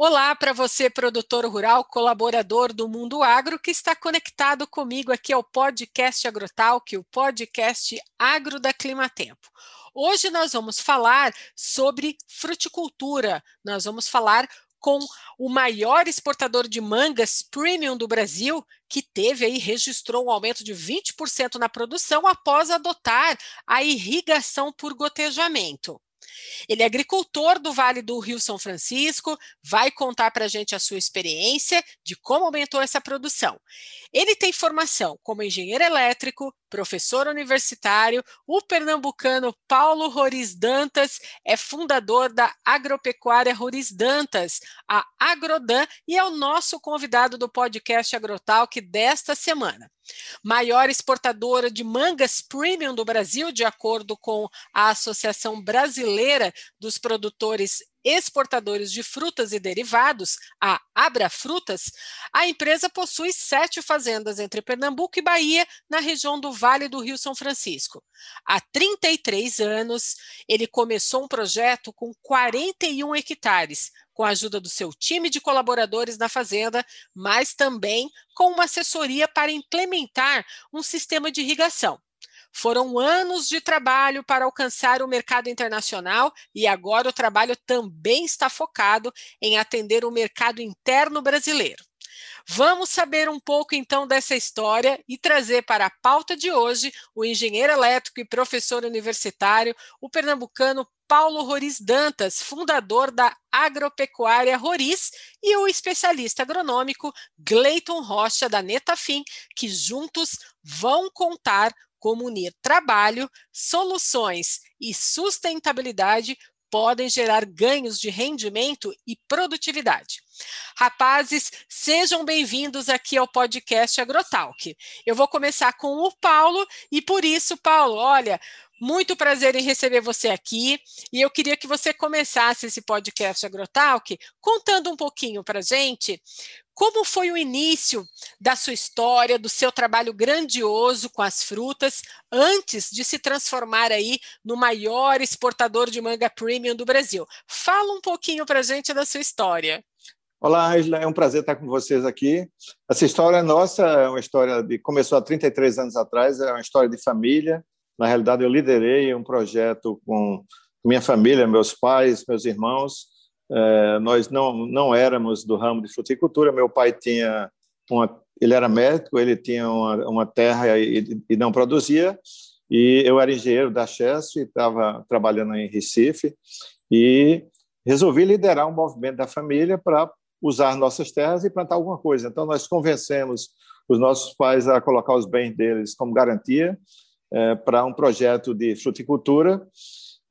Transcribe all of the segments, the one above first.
Olá para você, produtor rural, colaborador do Mundo Agro, que está conectado comigo aqui ao podcast Agrotalk, o podcast Agro da Climatempo. Hoje nós vamos falar sobre fruticultura, nós vamos falar com o maior exportador de mangas premium do Brasil, que teve aí, registrou um aumento de 20% na produção após adotar a irrigação por gotejamento. Ele é agricultor do Vale do Rio São Francisco, vai contar para a gente a sua experiência de como aumentou essa produção. Ele tem formação como engenheiro elétrico, professor universitário, o pernambucano Paulo Roriz Dantas é fundador da Agropecuária Roriz Dantas, a Agrodan, e é o nosso convidado do podcast Agrotalk desta semana. Maior exportadora de mangas premium do Brasil, de acordo com a Associação Brasileira dos Produtores exportadores de frutas e derivados, a Abra Frutas, a empresa possui sete fazendas entre Pernambuco e Bahia, na região do Vale do Rio São Francisco. Há 33 anos, ele começou um projeto com 41 hectares, com a ajuda do seu time de colaboradores na fazenda, mas também com uma assessoria para implementar um sistema de irrigação. Foram anos de trabalho para alcançar o mercado internacional e agora o trabalho também está focado em atender o mercado interno brasileiro. Vamos saber um pouco então dessa história e trazer para a pauta de hoje o engenheiro elétrico e professor universitário, o pernambucano Paulo Roriz Dantas, fundador da Agropecuária Roriz, e o especialista agronômico Gleiton Rocha, da Netafim, que juntos vão contar como unir trabalho, soluções e sustentabilidade podem gerar ganhos de rendimento e produtividade. Rapazes, sejam bem-vindos aqui ao podcast Agrotalk. Eu vou começar com o Paulo e por isso, Paulo, olha, muito prazer em receber você aqui e eu queria que você começasse esse podcast Agrotalk contando um pouquinho para gente como foi o início da sua história, do seu trabalho grandioso com as frutas, antes de se transformar aí no maior exportador de manga premium do Brasil? Fala um pouquinho para a gente da sua história. Olá, Angela, é um prazer estar com vocês aqui. Essa história nossa é uma história de começou há 33 anos atrás, é uma história de família. Na realidade, eu liderei um projeto com minha família, meus pais, meus irmãos, é, nós não não éramos do ramo de fruticultura. Meu pai tinha uma, ele era médico, ele tinha uma, uma terra e, e, não produzia. E eu era engenheiro da Chess e estava trabalhando em Recife e resolvi liderar um movimento da família para usar nossas terras e plantar alguma coisa. Então nós convencemos os nossos pais a colocar os bens deles como garantia é, para um projeto de fruticultura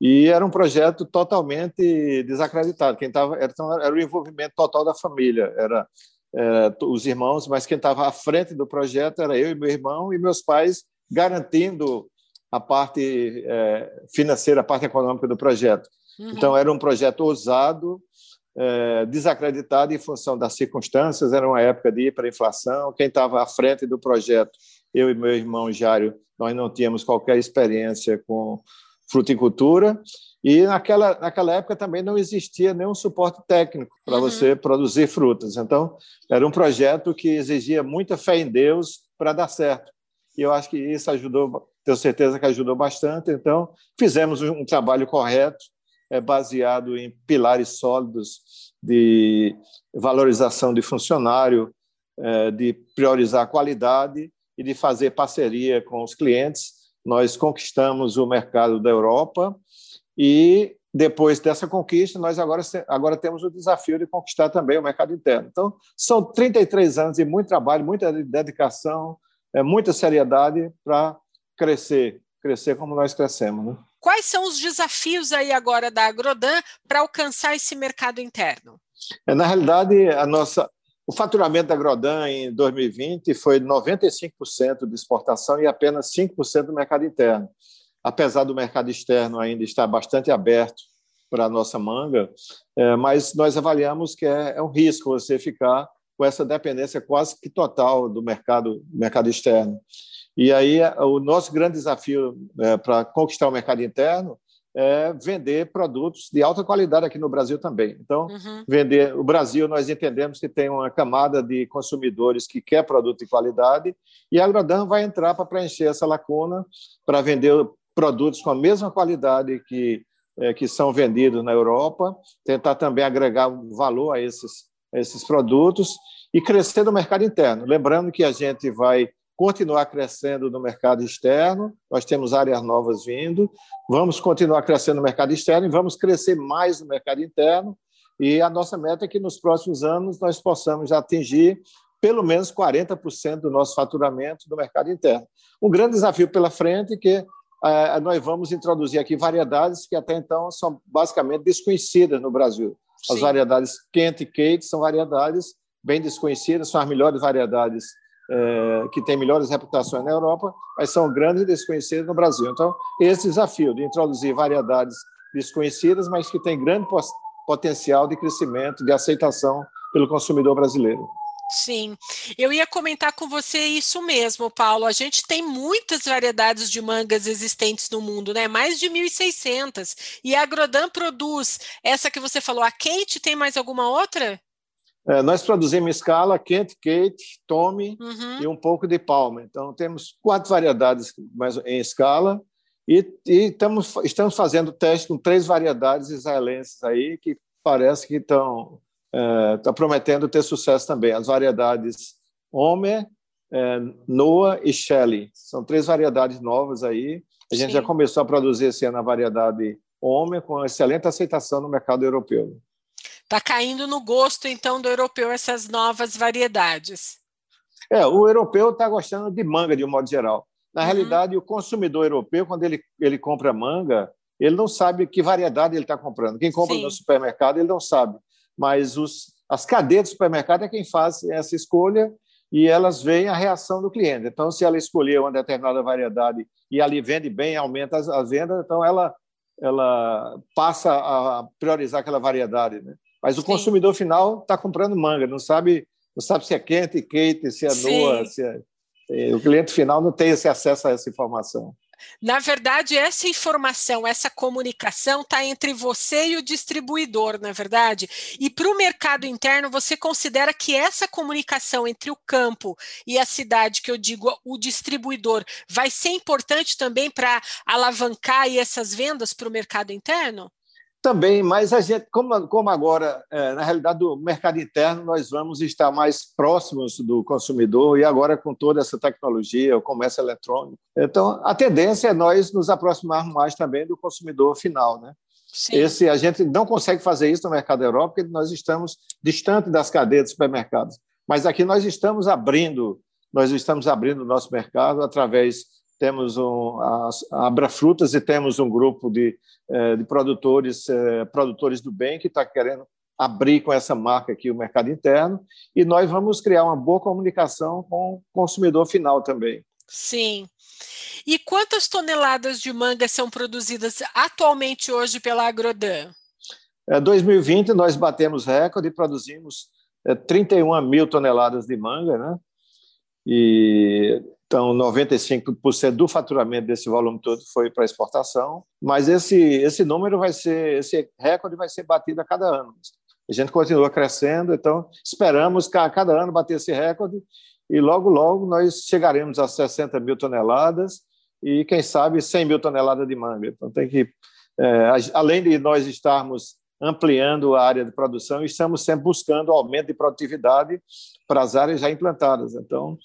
e era um projeto totalmente desacreditado. Quem estava era, era, o envolvimento total da família, era, era os irmãos, mas quem estava à frente do projeto era eu e meu irmão e meus pais garantindo a parte é, financeira, a parte econômica do projeto. Uhum. Então era um projeto ousado, é, desacreditado em função das circunstâncias. Era uma época de hiperinflação. Quem estava à frente do projeto, eu e meu irmão Jário, nós não tínhamos qualquer experiência com fruticultura e naquela, naquela época também não existia nenhum suporte técnico para uhum. você produzir frutas. Então, era um projeto que exigia muita fé em Deus para dar certo. E eu acho que isso ajudou, tenho certeza que ajudou bastante. Então, fizemos um trabalho correto, é, baseado em pilares sólidos de valorização de funcionário, é, de priorizar a qualidade e de fazer parceria com os clientes nós conquistamos o mercado da Europa e depois dessa conquista, nós agora, agora temos o desafio de conquistar também o mercado interno. Então, são 33 anos de muito trabalho, muita dedicação, é, muita seriedade para crescer, crescer como nós crescemos. Né? Quais são os desafios aí agora da Agrodan para alcançar esse mercado interno? É, na realidade, a nossa, o faturamento da Grodan em 2020 foi 95% de exportação e apenas 5% do mercado interno. Apesar do mercado externo ainda estar bastante aberto para a nossa manga, é, mas nós avaliamos que é, é um risco você ficar com essa dependência quase que total do mercado, mercado externo. E aí o nosso grande desafio é, para conquistar o mercado interno é vender produtos de alta qualidade aqui no Brasil também. Então, uhum. vender o Brasil, nós entendemos que tem uma camada de consumidores que quer produto de qualidade e a Agrodan vai entrar para preencher essa lacuna, para vender produtos com a mesma qualidade que é, que são vendidos na Europa, tentar também agregar valor a esses, a esses produtos e crescer no mercado interno. Lembrando que a gente vai continuar crescendo no mercado externo, nós temos áreas novas vindo, vamos continuar crescendo no mercado externo e vamos crescer mais no mercado interno. E a nossa meta é que nos próximos anos nós possamos atingir pelo menos 40% do nosso faturamento do mercado interno. Um grande desafio pela frente que é, nós vamos introduzir aqui variedades que até então são basicamente desconhecidas no Brasil. As Sim. variedades Kent e Kate são variedades bem desconhecidas, são as melhores variedades que têm melhores reputações na Europa, mas são grandes e desconhecidas no Brasil. Então, esse desafio de introduzir variedades desconhecidas, mas que têm grande potencial de crescimento, de aceitação pelo consumidor brasileiro. Sim, eu ia comentar com você isso mesmo, Paulo. A gente tem muitas variedades de mangas existentes no mundo, né? Mais de 1.600. E a Agrodan produz essa que você falou. A Kate tem mais alguma outra? É, nós produzimos escala Kent, Kate, Tommy uhum. e um pouco de Palma. Então, temos quatro variedades em escala e, e estamos, estamos fazendo teste com três variedades israelenses aí que parece que estão é, prometendo ter sucesso também. As variedades Homer, é, Noah e Shelley. São três variedades novas aí. A gente Sim. já começou a produzir esse ano a variedade Homer, com excelente aceitação no mercado europeu. Está caindo no gosto, então, do europeu essas novas variedades. É, o europeu está gostando de manga, de um modo geral. Na uhum. realidade, o consumidor europeu, quando ele, ele compra manga, ele não sabe que variedade ele está comprando. Quem compra Sim. no supermercado, ele não sabe mas os, as cadeias do supermercado é quem faz essa escolha e elas veem a reação do cliente. Então, se ela escolher uma determinada variedade e ali vende bem, aumenta as vendas, então ela, ela passa a priorizar aquela variedade. Né? Mas o Sim. consumidor final está comprando manga, não sabe, não sabe se é quente, quente, se é nua, se é... O cliente final não tem esse acesso a essa informação. Na verdade, essa informação, essa comunicação está entre você e o distribuidor, na é verdade. E para o mercado interno, você considera que essa comunicação entre o campo e a cidade, que eu digo o distribuidor, vai ser importante também para alavancar essas vendas para o mercado interno? Também, mas a gente, como, como agora, é, na realidade, do mercado interno, nós vamos estar mais próximos do consumidor e agora com toda essa tecnologia, o comércio eletrônico. Então, a tendência é nós nos aproximarmos mais também do consumidor final, né? Sim. Esse, a gente não consegue fazer isso no mercado Europa porque nós estamos distante das cadeias de supermercados. Mas aqui nós estamos abrindo, nós estamos abrindo o nosso mercado através temos um, a, a Abra Frutas e temos um grupo de, eh, de produtores, eh, produtores do bem que está querendo abrir com essa marca aqui o mercado interno e nós vamos criar uma boa comunicação com o consumidor final também. Sim. E quantas toneladas de manga são produzidas atualmente hoje pela Agrodan? Em 2020 nós batemos recorde e produzimos 31 eh, mil toneladas de manga, né? E então, 95% do faturamento desse volume todo foi para exportação, mas esse, esse número vai ser, esse recorde vai ser batido a cada ano. A gente continua crescendo, então esperamos a cada ano bater esse recorde e logo, logo nós chegaremos a 60 mil toneladas e, quem sabe, 100 mil toneladas de manga. Então, tem que, é, além de nós estarmos ampliando a área de produção e estamos sempre buscando aumento de produtividade para as áreas já implantadas. Então,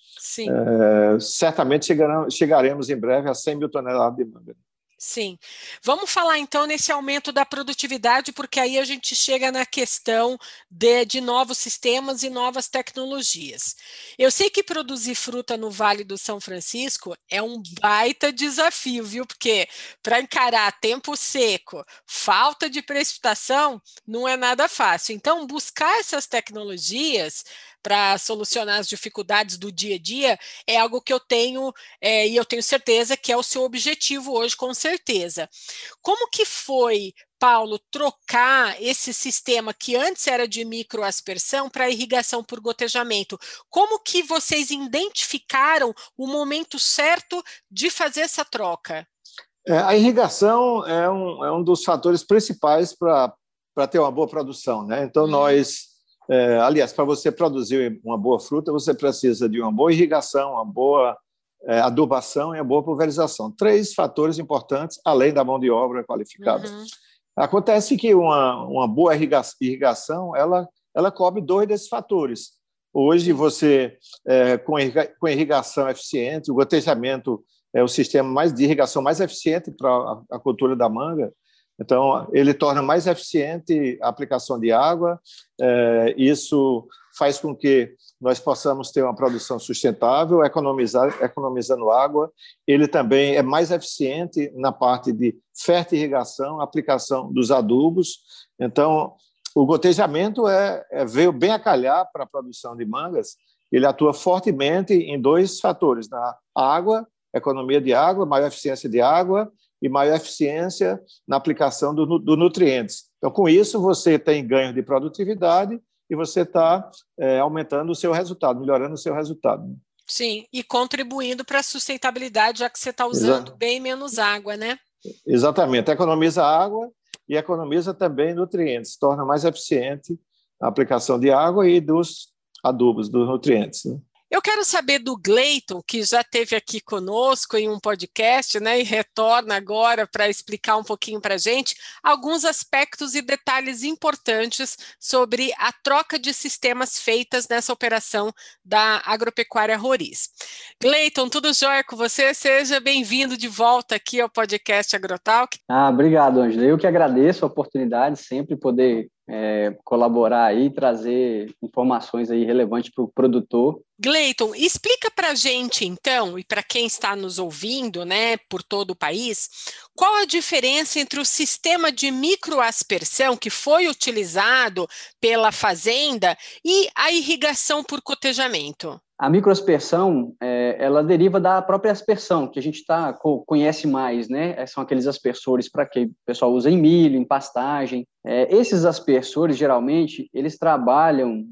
é, certamente chegaremos em breve a 100 mil toneladas de manga. Sim. Vamos falar então nesse aumento da produtividade, porque aí a gente chega na questão de, de novos sistemas e novas tecnologias. Eu sei que produzir fruta no Vale do São Francisco é um baita desafio, viu? Porque para encarar tempo seco, falta de precipitação, não é nada fácil. Então, buscar essas tecnologias para solucionar as dificuldades do dia a dia é algo que eu tenho é, e eu tenho certeza que é o seu objetivo hoje, com certeza. Como que foi Paulo, trocar esse sistema que antes era de microaspersão para irrigação por gotejamento. Como que vocês identificaram o momento certo de fazer essa troca? É, a irrigação é um, é um dos fatores principais para ter uma boa produção. Né? Então, uhum. nós, é, aliás, para você produzir uma boa fruta, você precisa de uma boa irrigação, uma boa é, adubação e uma boa pulverização. Três fatores importantes, além da mão de obra qualificada. Uhum. Acontece que uma, uma boa irrigação ela, ela cobre dois desses fatores. Hoje, você, é, com, com irrigação eficiente, o gotejamento é o sistema mais de irrigação mais eficiente para a, a cultura da manga, então, ele torna mais eficiente a aplicação de água, é, isso faz com que nós possamos ter uma produção sustentável, economizar, economizando água. Ele também é mais eficiente na parte de fertirrigação, aplicação dos adubos. Então, o gotejamento é, é, veio bem a calhar para a produção de mangas. Ele atua fortemente em dois fatores: na água, economia de água, maior eficiência de água e maior eficiência na aplicação dos do nutrientes. Então, com isso, você tem ganho de produtividade e você está é, aumentando o seu resultado, melhorando o seu resultado. Sim, e contribuindo para a sustentabilidade, já que você está usando Exato. bem menos água, né? Exatamente, economiza água e economiza também nutrientes, torna mais eficiente a aplicação de água e dos adubos, dos nutrientes. Né? Eu quero saber do Gleiton, que já esteve aqui conosco em um podcast, né, e retorna agora para explicar um pouquinho para a gente alguns aspectos e detalhes importantes sobre a troca de sistemas feitas nessa operação da agropecuária Roriz. Gleiton, tudo jóia com você? Seja bem-vindo de volta aqui ao podcast Agrotalk. Ah, obrigado, Angela. Eu que agradeço a oportunidade sempre poder é, colaborar aí, trazer informações aí relevantes para o produtor. Gleiton, explica para a gente então, e para quem está nos ouvindo, né, por todo o país, qual a diferença entre o sistema de microaspersão que foi utilizado pela fazenda e a irrigação por cotejamento? A microaspersão, é, ela deriva da própria aspersão, que a gente tá, conhece mais, né? É, são aqueles aspersores para que o pessoal usa em milho, em pastagem. É, esses aspersores, geralmente, eles trabalham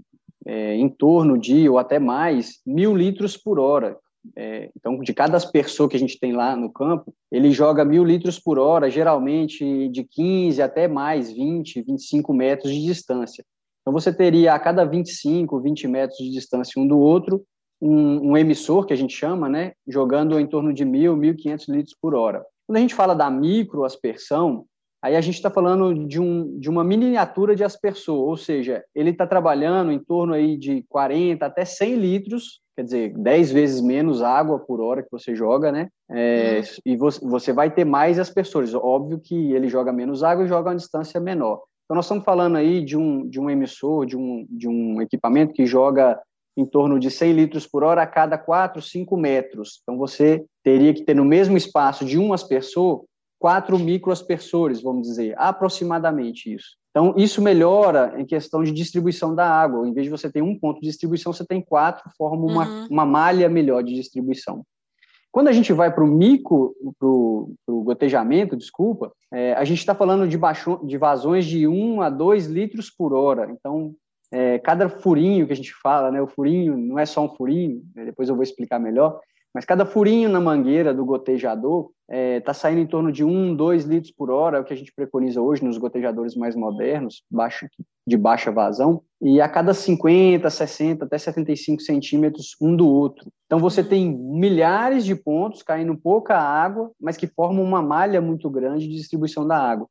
é, em torno de, ou até mais, mil litros por hora. É, então, de cada aspersor que a gente tem lá no campo, ele joga mil litros por hora, geralmente de 15 até mais, 20, 25 metros de distância. Então, você teria a cada 25, 20 metros de distância um do outro, um, um, emissor, que a gente chama, né, jogando em torno de 1.000, 1.500 litros por hora. Quando a gente fala da microaspersão, aí a gente está falando de, um, de uma miniatura de aspersor, ou seja, ele está trabalhando em torno aí de 40 até 100 litros, quer dizer, 10 vezes menos água por hora que você joga, né? É, uhum. E você, você vai ter mais aspersores. Óbvio que ele joga menos água e joga a uma distância menor. Então, nós estamos falando aí de um, de um emissor, de um, de um equipamento que joga em torno de 100 litros por hora a cada 4, 5 metros. Então, você teria que ter no mesmo espaço de um aspersor, quatro microaspersores, vamos dizer, aproximadamente isso. Então, isso melhora em questão de distribuição da água. Em vez de você ter um ponto de distribuição, você tem quatro, forma uma, uhum. uma malha melhor de distribuição. Quando a gente vai para o micro, para o gotejamento, desculpa, é, a gente está falando de, baixo, de vazões de 1 a 2 litros por hora. Então, é, cada furinho que a gente fala, né, o furinho não é só um furinho, né, depois eu vou explicar melhor, mas cada furinho na mangueira do gotejador está é, tá saindo em torno de 1, 2 litros por hora, é o que a gente preconiza hoje nos gotejadores mais modernos, baixo, de baixa vazão, e a cada 50, 60, até 75 centímetros um do outro. Então você tem milhares de pontos caindo pouca água, mas que formam uma malha muito grande de distribuição da água.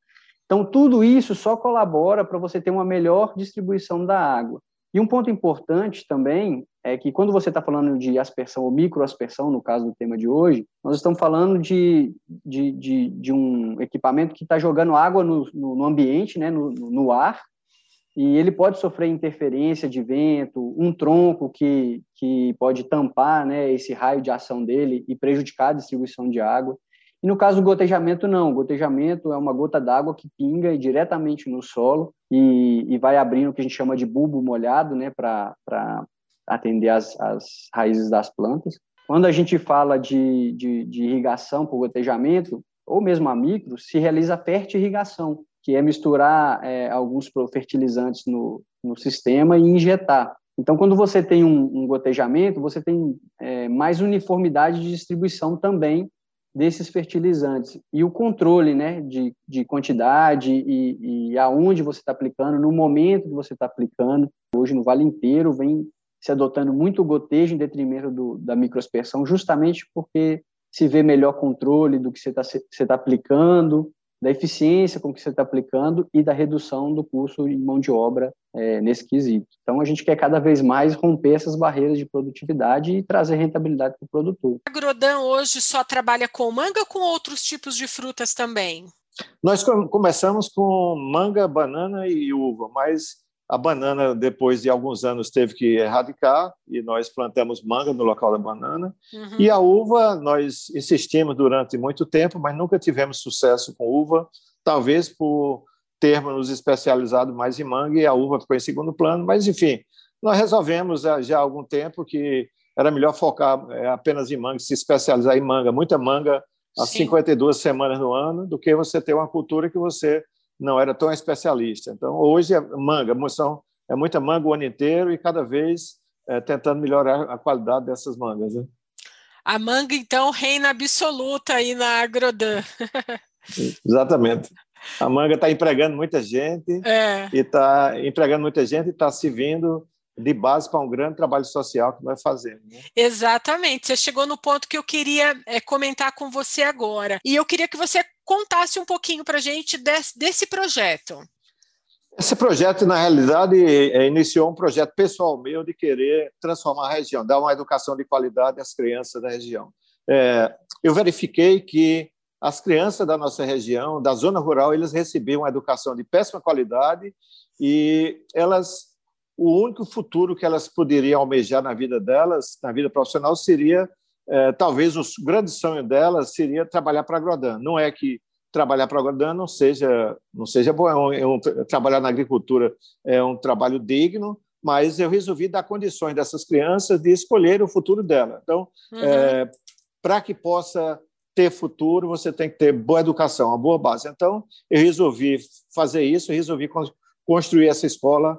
Então, tudo isso só colabora para você ter uma melhor distribuição da água. E um ponto importante também é que quando você está falando de aspersão ou microaspersão, no caso do tema de hoje, nós estamos falando de, de, de, de um equipamento que está jogando água no, no, ambiente, né, no, no, ar, e ele pode sofrer interferência de vento, um tronco que, que pode tampar né, esse raio de ação dele e prejudicar a distribuição de água. E no caso do gotejamento, não. O gotejamento é uma gota d'água que pinga diretamente no solo e, e, vai abrindo o que a gente chama de bulbo molhado, né, para atender as, as raízes das plantas. Quando a gente fala de, de, de irrigação por gotejamento, ou mesmo a micro, se realiza a fertirrigação, que é misturar é, alguns fertilizantes no, no sistema e injetar. Então, quando você tem um, um gotejamento, você tem é, mais uniformidade de distribuição também desses fertilizantes e o controle né, de, de quantidade e, e aonde você está aplicando, no momento que você está aplicando. Hoje, no Vale inteiro, vem se adotando muito gotejo em detrimento do, da microaspersão, justamente porque se vê melhor controle do que você está tá aplicando, da eficiência com que você está aplicando e da redução do custo em mão de obra é, nesse quesito. Então, a gente quer cada vez mais romper essas barreiras de produtividade e trazer rentabilidade para o produtor. A Grodan hoje só trabalha com manga ou com outros tipos de frutas também? Nós começamos com manga, banana e uva, mas a banana, depois de alguns anos, teve que erradicar e nós plantamos manga no local da banana. Uhum. E a uva, nós insistimos durante muito tempo, mas nunca tivemos sucesso com uva, talvez por termos nos especializado mais em manga e a uva ficou em segundo plano. Mas, enfim, nós resolvemos já há algum tempo que era melhor focar é, apenas em manga, se especializar em manga, muita manga, às 52 semanas no ano, do que você ter uma cultura que você não era tão especialista. Então, hoje é manga, moção é muita manga o ano inteiro e cada vez é, tentando melhorar a qualidade dessas mangas. Né? A manga, então, reina absoluta aí na Agrodan. Exatamente. A manga está empregando muita gente é. e está empregando muita gente e está servindo de base para um grande trabalho social que nós fazemos. Né? Exatamente. Você chegou no ponto que eu queria é, comentar com você agora. E eu queria que você contasse um pouquinho para a gente desse, desse projeto. Esse projeto, na realidade, é, iniciou um projeto pessoal meu de querer transformar a região, dar uma educação de qualidade às crianças da região. É, eu verifiquei que as crianças da nossa região, da zona rural, eles recebiam uma educação de péssima qualidade e elas o único futuro que elas poderiam almejar na vida delas, na vida profissional, seria é, talvez o grande sonho delas seria trabalhar para a Grodan. Não é que trabalhar para a Grodan não seja não seja bom, é um, é um, trabalhar na agricultura é um trabalho digno, mas eu resolvi dar condições dessas crianças de escolher o futuro dela. Então, uhum. é, para que possa ter futuro, você tem que ter boa educação, uma boa base. Então, eu resolvi fazer isso, resolvi construir essa escola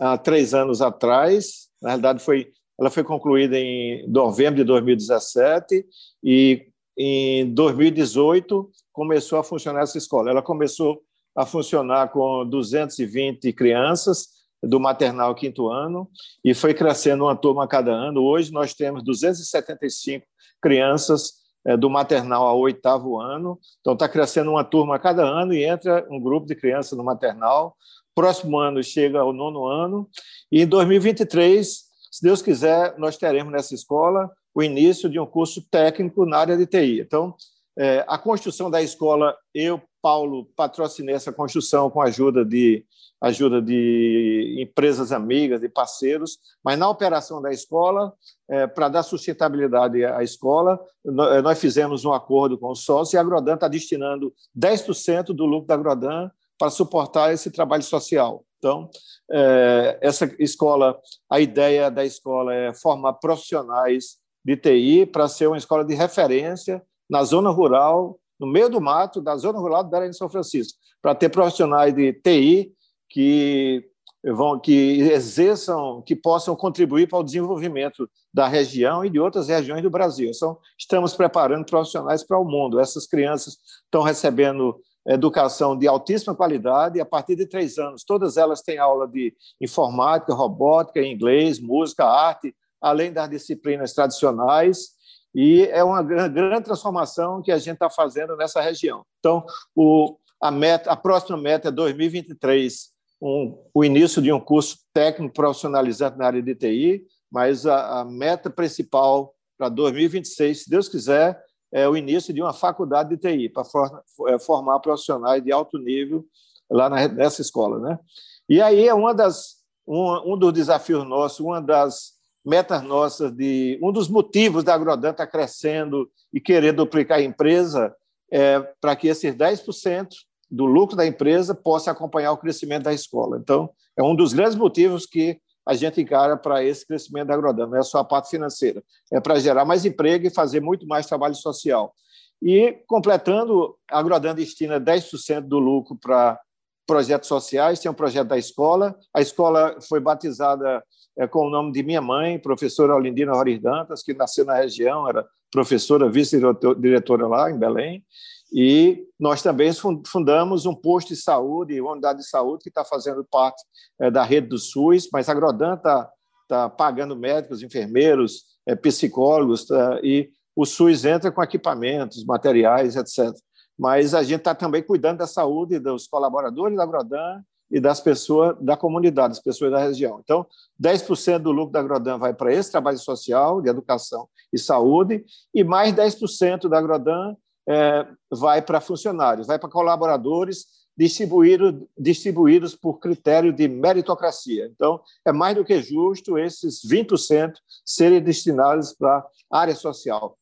há três anos atrás. Na realidade, foi, ela foi concluída em novembro de 2017 e em 2018 começou a funcionar essa escola. Ela começou a funcionar com 220 crianças do maternal quinto ano e foi crescendo uma turma a cada ano. Hoje nós temos 275 crianças é, do maternal ao oitavo ano. Então está crescendo uma turma a cada ano e entra um grupo de crianças no maternal. Próximo ano chega ao nono ano. E em 2023, se Deus quiser, nós teremos nessa escola o início de um curso técnico na área de TI. Então, é, a construção da escola, eu, Paulo, patrocinei essa construção com a ajuda de, ajuda de empresas amigas e parceiros, mas na operação da escola, é, para dar sustentabilidade à escola, nós fizemos um acordo com o sócio e a Agrodan está destinando 10% do lucro da Agrodan para suportar esse trabalho social. Então, é, essa escola, a ideia da escola é formar profissionais de TI para ser uma escola de referência na zona rural, no meio do mato, da zona rural do Belém de São Francisco, para ter profissionais de TI que vão que exerçam, que possam contribuir para o desenvolvimento da região e de outras regiões do Brasil. Então, estamos preparando profissionais para o mundo. Essas crianças estão recebendo educação de altíssima qualidade, e a partir de três anos, todas elas têm aula de informática, robótica, inglês, música, arte, além das disciplinas tradicionais, e é uma grande transformação que a gente está fazendo nessa região. Então, o, a, meta, a próxima meta é 2023, um, o início de um curso técnico profissionalizante na área de TI, mas a, a meta principal para 2026, se Deus quiser, é, o início de uma faculdade de TI para for, é, formar profissionais de alto nível lá na, nessa escola, né? E aí é uma das um, um dos desafios nossos, uma das metas nossas de um dos motivos da Agrodan estar tá crescendo e querer duplicar a empresa é para que esses 10% do lucro da empresa possa acompanhar o crescimento da escola. Então, é um dos grandes motivos que a gente encara para esse crescimento da Agrodan, não é só a parte financeira, é para gerar mais emprego e fazer muito mais trabalho social. E, completando, a Agrodan destina 10% do lucro para projetos sociais, tem um projeto da escola, a escola foi batizada é, com o nome de minha mãe, professora Olindina Roris Dantas, que nasceu na região, era professora, vice-diretora lá em Belém, e nós também fundamos um posto de saúde, uma unidade de saúde que está fazendo parte é, da rede do SUS, mas a Grodan está tá pagando médicos, enfermeiros, é, psicólogos, tá, e o SUS entra com equipamentos, materiais, etc. Mas a gente está também cuidando da saúde dos colaboradores da Grodan e das pessoas da comunidade, das pessoas da região. Então, 10% do lucro da Grodan vai para esse trabalho social, de educação e saúde, e mais 10% da Grodan é, vai para funcionários, vai para colaboradores distribuído, distribuídos por critério de meritocracia. Então, é mais do que justo esses 20% serem destinados para a área social,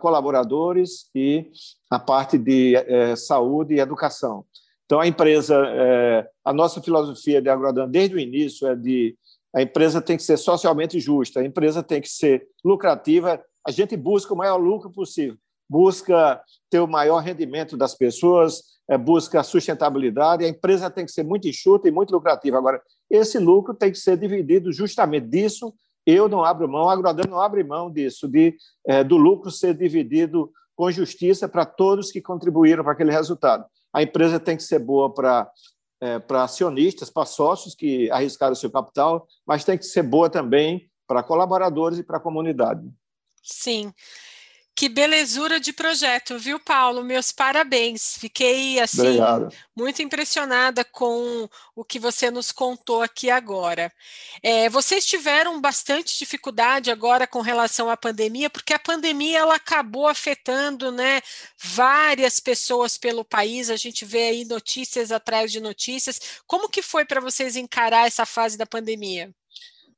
colaboradores e a parte de é, saúde e educação. Então, a empresa, é, a nossa filosofia de Agrodan desde o início é de a empresa tem que ser socialmente justa, a empresa tem que ser lucrativa, a gente busca o maior lucro possível, busca ter o maior rendimento das pessoas, é, busca sustentabilidade, a empresa tem que ser muito enxuta e muito lucrativa. Agora, esse lucro tem que ser dividido justamente disso, eu não abro mão, a Agrodan não abre mão disso, de, é, do lucro ser dividido com justiça para todos que contribuíram para aquele resultado. A empresa tem que ser boa para é, para acionistas, para sócios que arriscaram o seu capital, mas tem que ser boa também para colaboradores e para a comunidade. Sim. Que belezura de projeto, viu, Paulo? Meus parabéns. Fiquei assim Obrigado. muito impressionada com o que você nos contou aqui agora. É, vocês tiveram bastante dificuldade agora com relação à pandemia, porque a pandemia ela acabou afetando, né, várias pessoas pelo país. A gente vê aí notícias atrás de notícias. Como que foi para vocês encarar essa fase da pandemia?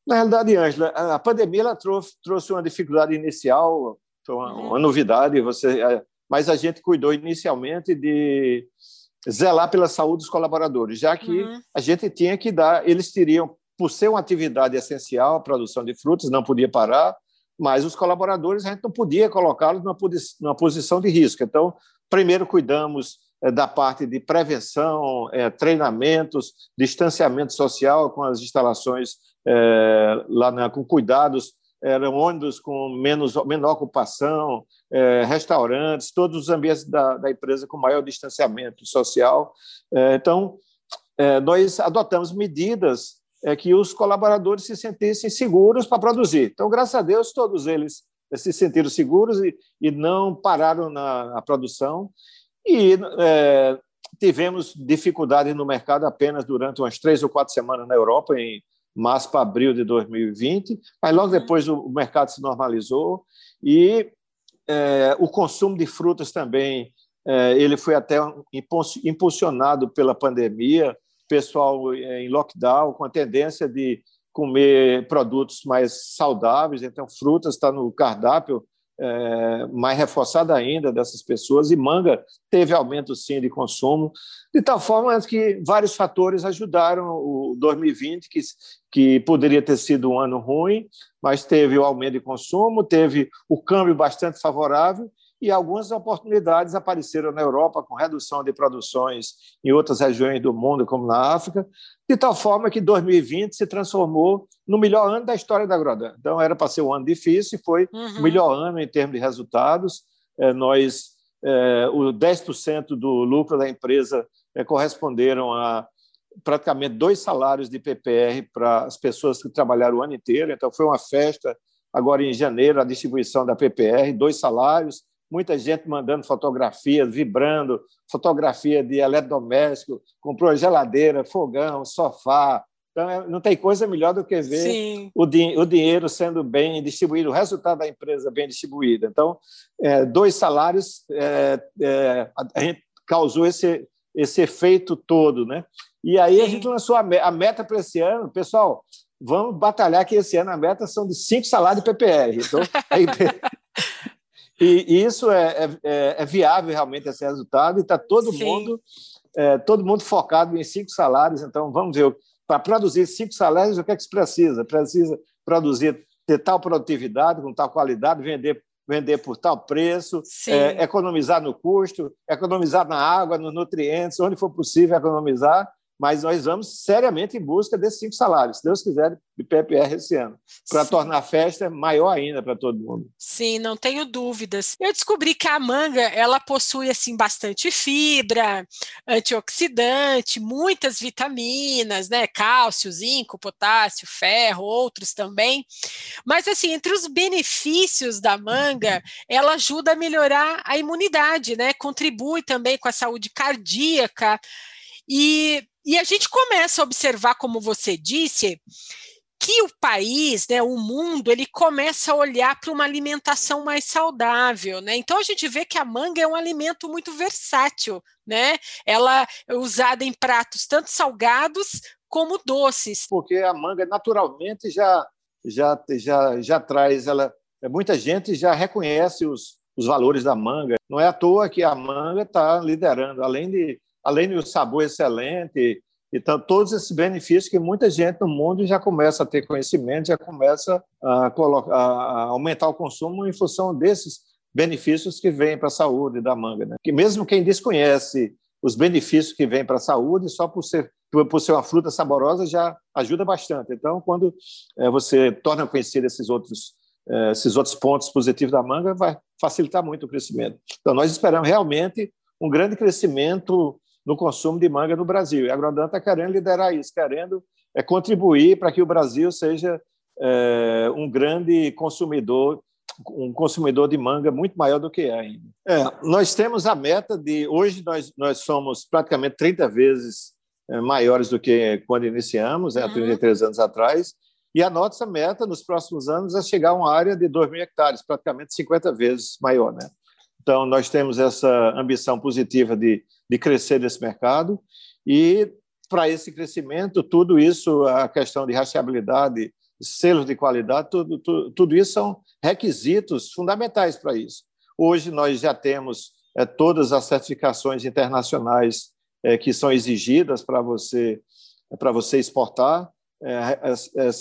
Na realidade, Ângela, a pandemia ela trouxe, trouxe uma dificuldade inicial foi uma, uhum. uma novidade. Você, é, mas a gente cuidou inicialmente de zelar pela saúde dos colaboradores, já que uhum. a gente tinha que dar, eles teriam, por ser uma atividade essencial, a produção de frutas, não podia parar, mas os colaboradores a gente não podia colocá-los numa, numa posição de risco. Então, primeiro cuidamos é, da parte de prevenção, é, treinamentos, distanciamento social com as instalações é, lá na, com cuidados eram ônibus com menos, menor ocupação, é, restaurantes, todos os ambientes da, da, empresa com maior distanciamento social. É, então, é, nós adotamos medidas é, que os colaboradores se sentissem seguros para produzir. Então, graças a Deus, todos eles se sentiram seguros e, e não pararam na, na produção. E é, tivemos dificuldade no mercado apenas durante umas três ou quatro semanas na Europa, em março para abril de 2020, mas logo depois o mercado se normalizou e é, o consumo de frutas também é, ele foi até impulsionado pela pandemia, pessoal é, em lockdown com a tendência de comer produtos mais saudáveis, então frutas está no cardápio é, mais reforçada ainda dessas pessoas, e manga teve aumento sim de consumo, de tal forma que vários fatores ajudaram o 2020, que, que poderia ter sido um ano ruim, mas teve o aumento de consumo, teve o câmbio bastante favorável, e algumas oportunidades apareceram na Europa com redução de produções em outras regiões do mundo, como na África, de tal forma que 2020 se transformou no melhor ano da história da Grodan. Então, era para ser um ano difícil e foi uhum. o melhor ano em termos de resultados. É, nós, é, o 10% do lucro da empresa é, corresponderam a praticamente dois salários de PPR para as pessoas que trabalharam o ano inteiro. Então, foi uma festa agora em janeiro, a distribuição da PPR, dois salários, muita gente mandando fotografias, vibrando, fotografia de eletrodoméstico, comprou geladeira, fogão, sofá. Então, é, não tem coisa melhor do que ver o, din o, dinheiro sendo bem distribuído, o resultado da empresa bem distribuído. Então, é, dois salários, é, é, a gente causou esse, esse efeito todo. Né? E aí Sim. a gente lançou a, a meta para esse ano. Pessoal, vamos batalhar que esse ano a meta são de cinco salários de PPR. Então, aí, E, isso é, é, é, é, viável realmente esse resultado e está todo mundo é, todo mundo focado em cinco salários. Então vamos ver para produzir cinco salários o que é que se precisa? Precisa produzir ter tal produtividade com tal qualidade, vender vender por tal preço, é, economizar no custo, economizar na água, nos nutrientes, onde for possível economizar mas nós vamos seriamente em busca desses cinco salários, se Deus quiser, de PPR esse ano, para tornar a festa maior ainda para todo mundo. Sim, não tenho dúvidas. Eu descobri que a manga ela possui assim bastante fibra, antioxidante, muitas vitaminas, né, cálcio, zinco, potássio, ferro, outros também. Mas assim, entre os benefícios da manga, ela ajuda a melhorar a imunidade, né? Contribui também com a saúde cardíaca. E e a gente começa a observar, como você disse, que o país, né, o mundo, ele começa a olhar para uma alimentação mais saudável, né? Então a gente vê que a manga é um alimento muito versátil, né? Ela é usada em pratos tanto salgados como doces. Porque a manga naturalmente já já já já traz ela muita gente já reconhece os, os valores da manga. Não é à toa que a manga está liderando, além de além do sabor excelente, então todos esses benefícios que muita gente no mundo já começa a ter conhecimento, já começa a, colocar, a aumentar o consumo em função desses benefícios que vêm para a saúde da manga. Né? Que mesmo quem desconhece os benefícios que vêm para a saúde, só por ser, por ser uma fruta saborosa já ajuda bastante. Então, quando é, você torna conhecido esses outros, é, esses outros pontos positivos da manga, vai facilitar muito o crescimento. Então, nós esperamos realmente um grande crescimento no consumo de manga no Brasil. E a Agrodan está querendo liderar isso, querendo é, contribuir para que o Brasil seja é, um grande consumidor, um consumidor de manga muito maior do que é ainda. É, nós temos a meta de hoje nós nós somos praticamente 30 vezes é, maiores do que quando iniciamos, né, há 33 anos atrás. E a nossa meta nos próximos anos é chegar a uma área de 2 mil hectares, praticamente 50 vezes maior. Né? Então, nós temos essa ambição positiva de, de crescer nesse mercado e, para esse crescimento, tudo isso, a questão de rastreabilidade, selos de qualidade, tudo, tudo, tudo isso são requisitos fundamentais para isso. Hoje, nós já temos é, todas as certificações internacionais é, que são exigidas para você, para você exportar, é,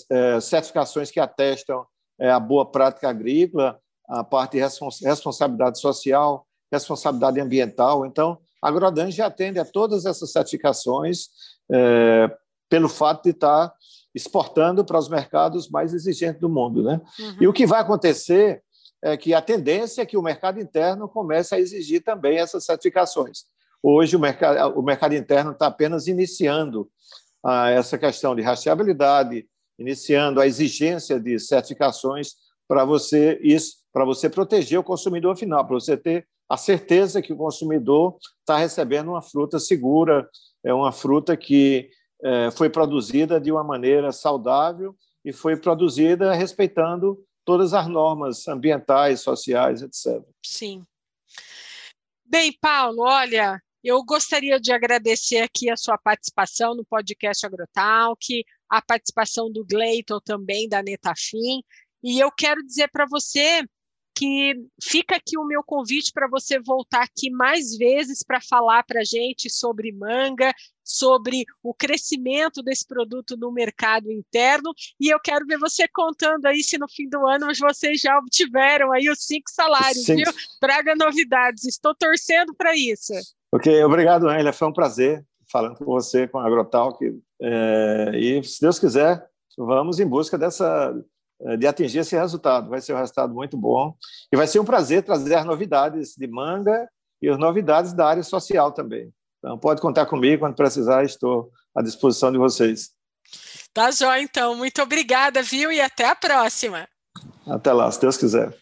é, certificações que atestam é, a boa prática agrícola, a parte de responsabilidade social, responsabilidade ambiental. Então, a Agrodan já atende a todas essas certificações é, pelo fato de estar exportando para os mercados mais exigentes do mundo. Né? Uhum. E o que vai acontecer é que a tendência é que o mercado interno comece a exigir também essas certificações. Hoje, o mercado, o mercado interno está apenas iniciando ah, essa questão de rastreabilidade, iniciando a exigência de certificações para você isso para você proteger o consumidor final, para você ter a certeza que o consumidor está recebendo uma fruta segura, é uma fruta que é, foi produzida de uma maneira saudável e foi produzida respeitando todas as normas ambientais, sociais, etc. Sim. Bem, Paulo, olha, eu gostaria de agradecer aqui a sua participação no podcast Agrotalk, a participação do Gleiton também, da Netafim, e eu quero dizer para você que fica aqui o meu convite para você voltar aqui mais vezes para falar para a gente sobre manga, sobre o crescimento desse produto no mercado interno. E eu quero ver você contando aí se no fim do ano vocês já obtiveram aí os cinco salários, Sim. viu? Traga novidades. Estou torcendo para isso. Ok, obrigado, Angela. Foi um prazer falando com você, com a Agrotalk. É, e, se Deus quiser, vamos em busca dessa de atingir esse resultado. Vai ser um resultado muito bom e vai ser um prazer trazer as novidades de manga e as novidades da área social também. Então, pode contar comigo quando precisar, estou à disposição de vocês. Tá jóia, então. Muito obrigada, viu? E até a próxima. Até lá, se Deus quiser.